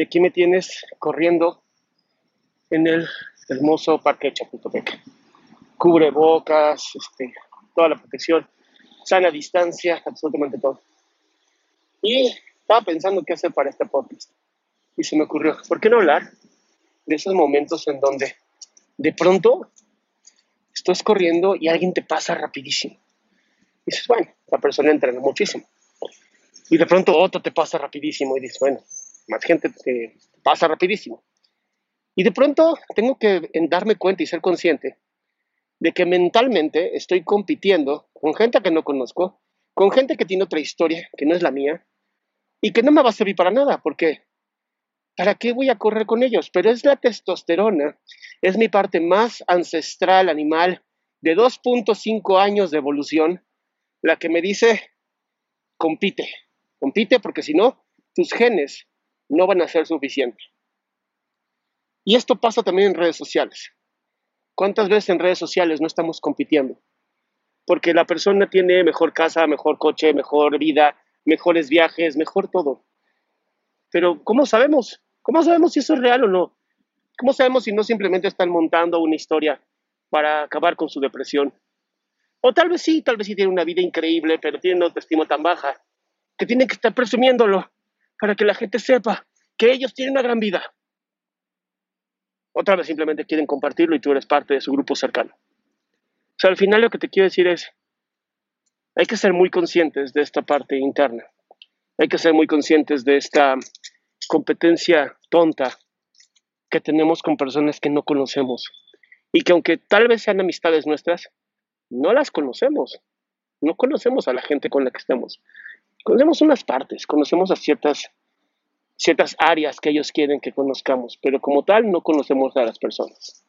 y aquí me tienes corriendo en el hermoso parque de Chapultepec. Cubre bocas, este, toda la protección, sana distancia, absolutamente todo. Y estaba pensando qué hacer para este podcast. Y se me ocurrió, ¿por qué no hablar de esos momentos en donde de pronto estás corriendo y alguien te pasa rapidísimo? Y dices, bueno, la persona entrena muchísimo. Y de pronto otro te pasa rapidísimo y dices, bueno, más gente te pasa rapidísimo. Y de pronto tengo que darme cuenta y ser consciente de que mentalmente estoy compitiendo con gente que no conozco, con gente que tiene otra historia que no es la mía y que no me va a servir para nada, porque ¿para qué voy a correr con ellos? Pero es la testosterona, es mi parte más ancestral animal de 2.5 años de evolución, la que me dice, compite, compite porque si no, tus genes no van a ser suficientes. Y esto pasa también en redes sociales. ¿Cuántas veces en redes sociales no estamos compitiendo? Porque la persona tiene mejor casa, mejor coche, mejor vida, mejores viajes, mejor todo. Pero ¿cómo sabemos? ¿Cómo sabemos si eso es real o no? ¿Cómo sabemos si no simplemente están montando una historia para acabar con su depresión? O tal vez sí, tal vez sí tiene una vida increíble, pero tiene una autoestima tan baja que tienen que estar presumiéndolo para que la gente sepa que ellos tienen una gran vida. Otra vez simplemente quieren compartirlo y tú eres parte de su grupo cercano. O sea, al final lo que te quiero decir es, hay que ser muy conscientes de esta parte interna. Hay que ser muy conscientes de esta competencia tonta que tenemos con personas que no conocemos. Y que aunque tal vez sean amistades nuestras, no las conocemos. No conocemos a la gente con la que estamos. Conocemos unas partes, conocemos a ciertas ciertas áreas que ellos quieren que conozcamos, pero como tal no conocemos a las personas.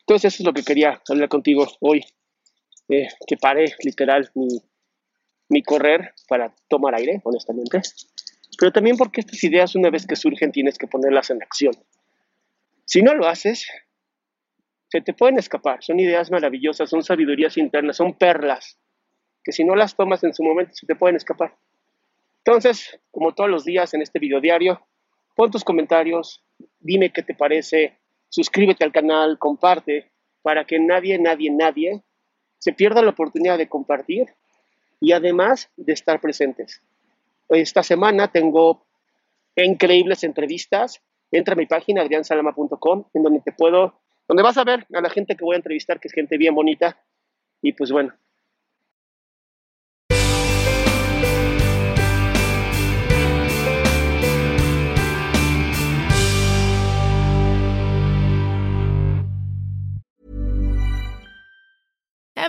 Entonces eso es lo que quería hablar contigo hoy, eh, que paré literal mi, mi correr para tomar aire, honestamente, pero también porque estas ideas una vez que surgen tienes que ponerlas en acción. Si no lo haces, se te pueden escapar, son ideas maravillosas, son sabidurías internas, son perlas, que si no las tomas en su momento se te pueden escapar. Entonces, como todos los días en este video diario, pon tus comentarios, dime qué te parece, suscríbete al canal, comparte, para que nadie, nadie, nadie se pierda la oportunidad de compartir y además de estar presentes. Esta semana tengo increíbles entrevistas. Entra a mi página adriansalama.com en donde te puedo, donde vas a ver a la gente que voy a entrevistar, que es gente bien bonita. Y pues bueno,